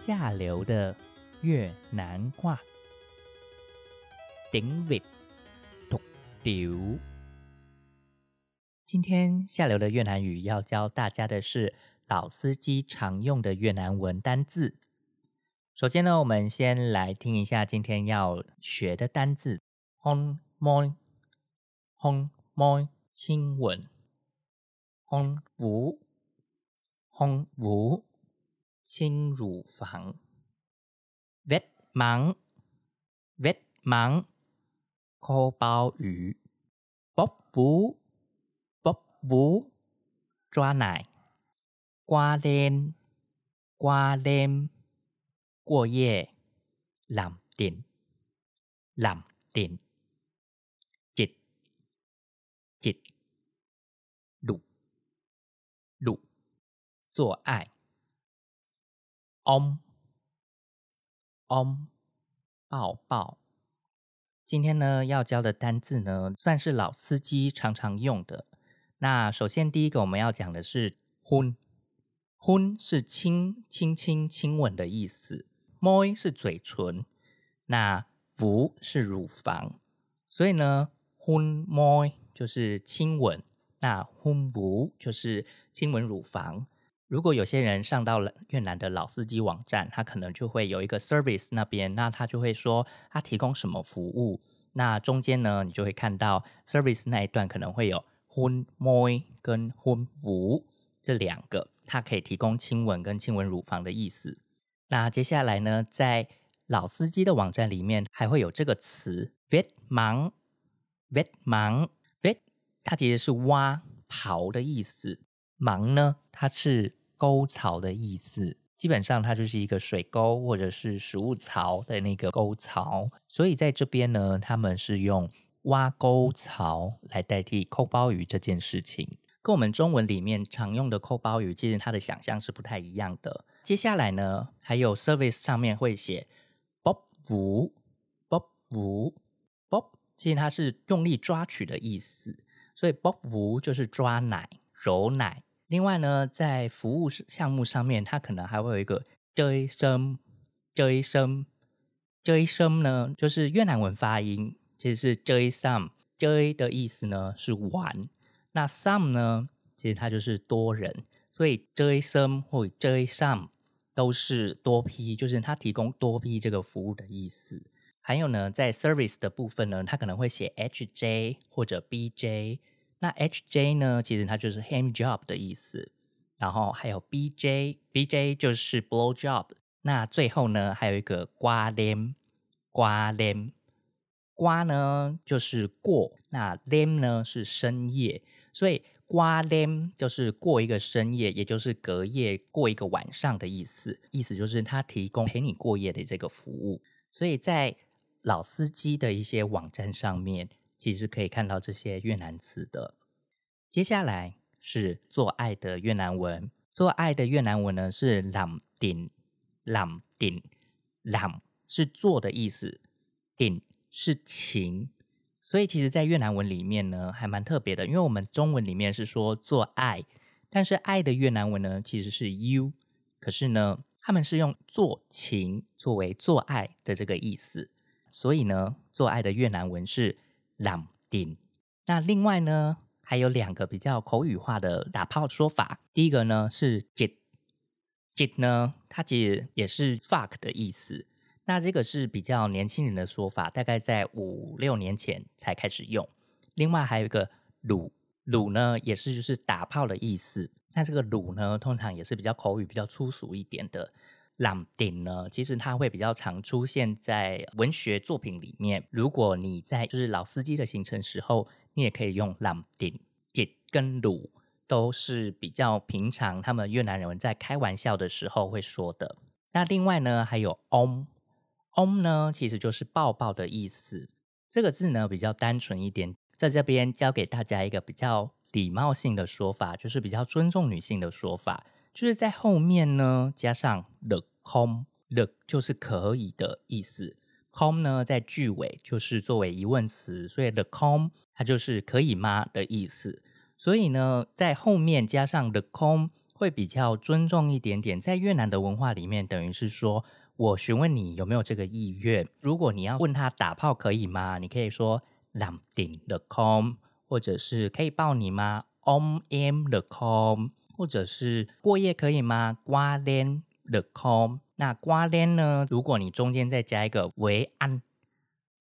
下流的越南话。顶尾土丢。今天下流的越南语要教大家的是老司机常用的越南文单字。首先呢，我们先来听一下今天要学的单字：hon moi，hon moi，亲吻；hon vu，hon vu，亲乳房；vet mắng，vet mắng，抠包鱼；bóp vú，bóp vú，抓奶；qua đêm，qua đêm。过夜，làm tiền，làm tiền，chịch chịch，đủ đủ，做爱，om om，抱抱。今天呢要教的单字呢，算是老司机常常用的。那首先第一个我们要讲的是婚，婚是亲亲亲亲吻的意思。摸是嘴唇，那乳是乳房，所以呢，婚摸就是亲吻，那婚乳就是亲吻乳房。如果有些人上到了越南的老司机网站，他可能就会有一个 service 那边，那他就会说他提供什么服务。那中间呢，你就会看到 service 那一段可能会有 hun moi 跟婚乳这两个，它可以提供亲吻跟亲吻乳房的意思。那接下来呢，在老司机的网站里面还会有这个词 “vet 盲 ”，“vet 盲 ”，“vet” 它其实是挖刨的意思，“忙”呢它是沟槽的意思，基本上它就是一个水沟或者是食物槽的那个沟槽，所以在这边呢，他们是用挖沟槽来代替抠包鱼这件事情。跟我们中文里面常用的扣包鱼，其实它的想象是不太一样的。接下来呢，还有 service 上面会写 bob 五 bob 五 bob，其实它是用力抓取的意思，所以 bob 五就是抓奶、揉奶。另外呢，在服务项目上面，它可能还会有一个 json json json 呢，就是越南文发音，其实是 j some j 的意思呢是玩。那 some 呢？其实它就是多人，所以 j some 或 j some 都是多批，就是它提供多批这个服务的意思。还有呢，在 service 的部分呢，它可能会写 hj 或者 bj。那 hj 呢，其实它就是 hand job 的意思。然后还有 bj，bj 就是 blow job。那最后呢，还有一个瓜 lem，瓜 lem，瓜呢就是过，那 lem 呢是深夜。所以瓜 lem 就是过一个深夜，也就是隔夜过一个晚上的意思。意思就是他提供陪你过夜的这个服务。所以在老司机的一些网站上面，其实可以看到这些越南词的。接下来是做爱的越南文。做爱的越南文呢是 lam din lam din lam 是做的意思，din 是情。所以其实，在越南文里面呢，还蛮特别的，因为我们中文里面是说做爱，但是爱的越南文呢，其实是 u，可是呢，他们是用做情作为做爱的这个意思，所以呢，做爱的越南文是那另外呢，还有两个比较口语化的打炮说法，第一个呢是 jit，jit 呢，它其实也是 fuck 的意思。那这个是比较年轻人的说法，大概在五六年前才开始用。另外还有一个鲁”，鲁呢，也是就是打炮的意思。那这个鲁呢，通常也是比较口语、比较粗俗一点的。朗顶呢，其实它会比较常出现在文学作品里面。如果你在就是老司机的行程时候，你也可以用朗顶。姐跟鲁都是比较平常，他们越南人在开玩笑的时候会说的。那另外呢，还有 om。om 呢，其实就是抱抱的意思。这个字呢比较单纯一点，在这边教给大家一个比较礼貌性的说法，就是比较尊重女性的说法，就是在后面呢加上 the com，the 就是可以的意思，com 呢在句尾就是作为疑问词，所以 the com 它就是可以吗的意思。所以呢，在后面加上 the com 会比较尊重一点点。在越南的文化里面，等于是说我询问你有没有这个意愿。如果你要问他打炮可以吗？你可以说 lam ding the com，或者是可以抱你吗？“om em the com 或者是过夜可以吗？“qua đêm được không”。那 “qua đêm” 呢？如果你中间再加一个 “với anh”。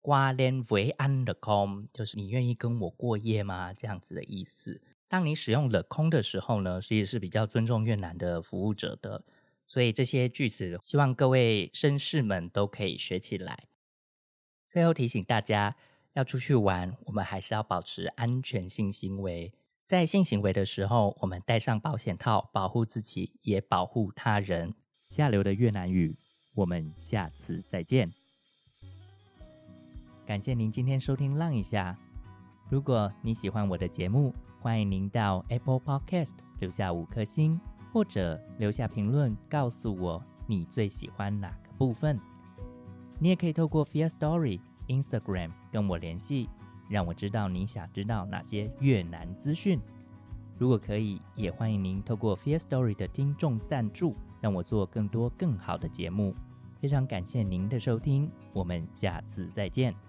瓜连维安的空，就是你愿意跟我过夜吗？这样子的意思。当你使用了空的时候呢，其实是比较尊重越南的服务者的。所以这些句子，希望各位绅士们都可以学起来。最后提醒大家，要出去玩，我们还是要保持安全性行为。在性行为的时候，我们戴上保险套，保护自己，也保护他人。下流的越南语，我们下次再见。感谢您今天收听《浪一下》。如果你喜欢我的节目，欢迎您到 Apple Podcast 留下五颗星，或者留下评论告诉我你最喜欢哪个部分。你也可以透过 Fear Story Instagram 跟我联系，让我知道你想知道哪些越南资讯。如果可以，也欢迎您透过 Fear Story 的听众赞助，让我做更多更好的节目。非常感谢您的收听，我们下次再见。